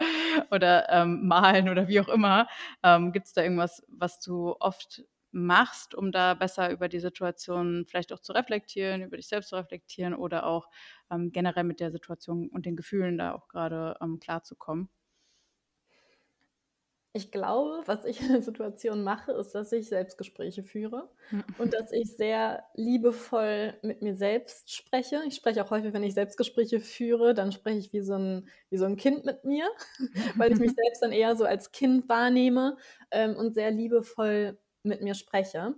oder ähm, malen oder wie auch immer. Ähm, Gibt es da irgendwas, was du oft machst, um da besser über die Situation vielleicht auch zu reflektieren, über dich selbst zu reflektieren oder auch ähm, generell mit der Situation und den Gefühlen da auch gerade ähm, klarzukommen? Ich glaube, was ich in der Situation mache, ist, dass ich Selbstgespräche führe hm. und dass ich sehr liebevoll mit mir selbst spreche. Ich spreche auch häufig, wenn ich Selbstgespräche führe, dann spreche ich wie so ein, wie so ein Kind mit mir, weil ich mich selbst dann eher so als Kind wahrnehme ähm, und sehr liebevoll mit mir spreche.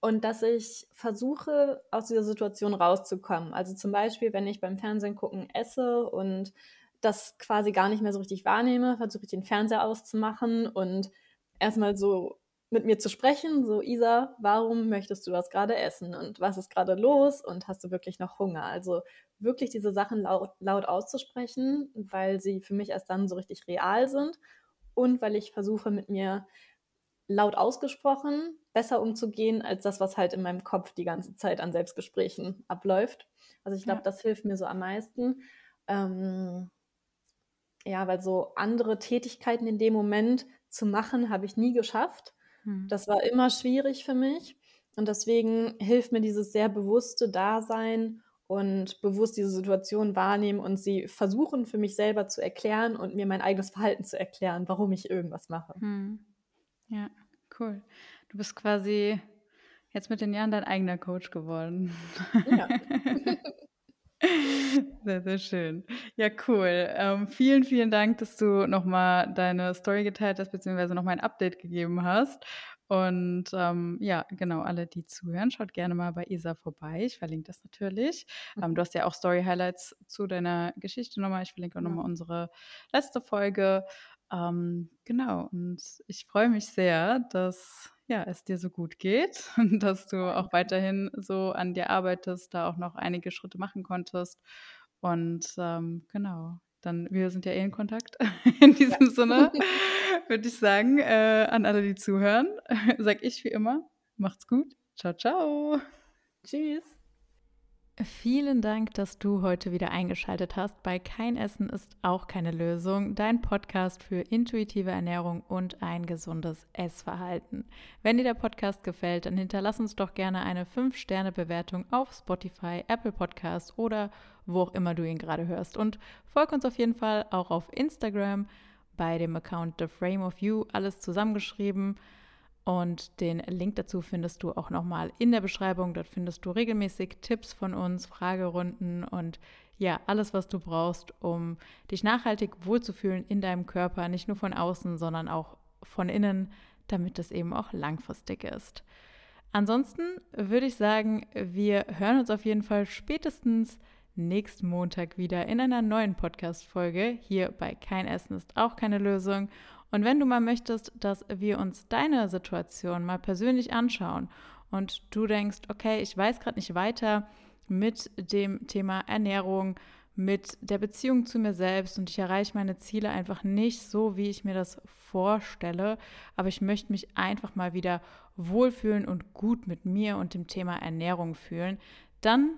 Und dass ich versuche, aus dieser Situation rauszukommen. Also zum Beispiel, wenn ich beim Fernsehen gucken esse und das quasi gar nicht mehr so richtig wahrnehme, versuche ich den Fernseher auszumachen und erstmal so mit mir zu sprechen, so Isa, warum möchtest du das gerade essen und was ist gerade los und hast du wirklich noch Hunger? Also wirklich diese Sachen laut, laut auszusprechen, weil sie für mich erst dann so richtig real sind und weil ich versuche mit mir laut ausgesprochen besser umzugehen, als das, was halt in meinem Kopf die ganze Zeit an Selbstgesprächen abläuft. Also ich glaube, ja. das hilft mir so am meisten. Ähm, ja, weil so andere Tätigkeiten in dem Moment zu machen, habe ich nie geschafft. Hm. Das war immer schwierig für mich. Und deswegen hilft mir dieses sehr bewusste Dasein und bewusst diese Situation wahrnehmen und sie versuchen für mich selber zu erklären und mir mein eigenes Verhalten zu erklären, warum ich irgendwas mache. Hm. Ja, cool. Du bist quasi jetzt mit den Jahren dein eigener Coach geworden. Ja. Sehr, sehr schön. Ja, cool. Ähm, vielen, vielen Dank, dass du nochmal deine Story geteilt hast, beziehungsweise nochmal ein Update gegeben hast. Und ähm, ja, genau, alle, die zuhören, schaut gerne mal bei Isa vorbei. Ich verlinke das natürlich. Mhm. Ähm, du hast ja auch Story-Highlights zu deiner Geschichte nochmal. Ich verlinke auch nochmal unsere letzte Folge. Ähm, genau, und ich freue mich sehr, dass ja, es dir so gut geht und dass du auch weiterhin so an dir arbeitest, da auch noch einige Schritte machen konntest. Und ähm, genau, dann, wir sind ja eh in Kontakt. In diesem ja. Sinne würde ich sagen, äh, an alle, die zuhören, sag ich wie immer, macht's gut. Ciao, ciao. Tschüss. Vielen Dank, dass du heute wieder eingeschaltet hast bei Kein Essen ist auch keine Lösung, dein Podcast für intuitive Ernährung und ein gesundes Essverhalten. Wenn dir der Podcast gefällt, dann hinterlass uns doch gerne eine 5-Sterne-Bewertung auf Spotify, Apple Podcast oder wo auch immer du ihn gerade hörst. Und folg uns auf jeden Fall auch auf Instagram bei dem Account The Frame of You, alles zusammengeschrieben. Und den Link dazu findest du auch nochmal in der Beschreibung. Dort findest du regelmäßig Tipps von uns, Fragerunden und ja, alles, was du brauchst, um dich nachhaltig wohlzufühlen in deinem Körper, nicht nur von außen, sondern auch von innen, damit es eben auch langfristig ist. Ansonsten würde ich sagen, wir hören uns auf jeden Fall spätestens nächsten Montag wieder in einer neuen Podcast-Folge. Hier bei Kein Essen ist auch keine Lösung. Und wenn du mal möchtest, dass wir uns deine Situation mal persönlich anschauen und du denkst, okay, ich weiß gerade nicht weiter mit dem Thema Ernährung, mit der Beziehung zu mir selbst und ich erreiche meine Ziele einfach nicht so, wie ich mir das vorstelle, aber ich möchte mich einfach mal wieder wohlfühlen und gut mit mir und dem Thema Ernährung fühlen, dann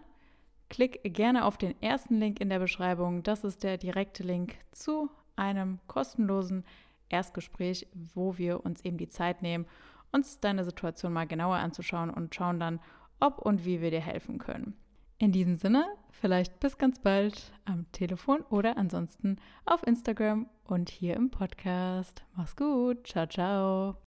klick gerne auf den ersten Link in der Beschreibung. Das ist der direkte Link zu einem kostenlosen Erstgespräch, wo wir uns eben die Zeit nehmen, uns deine Situation mal genauer anzuschauen und schauen dann, ob und wie wir dir helfen können. In diesem Sinne, vielleicht bis ganz bald am Telefon oder ansonsten auf Instagram und hier im Podcast. Mach's gut. Ciao, ciao.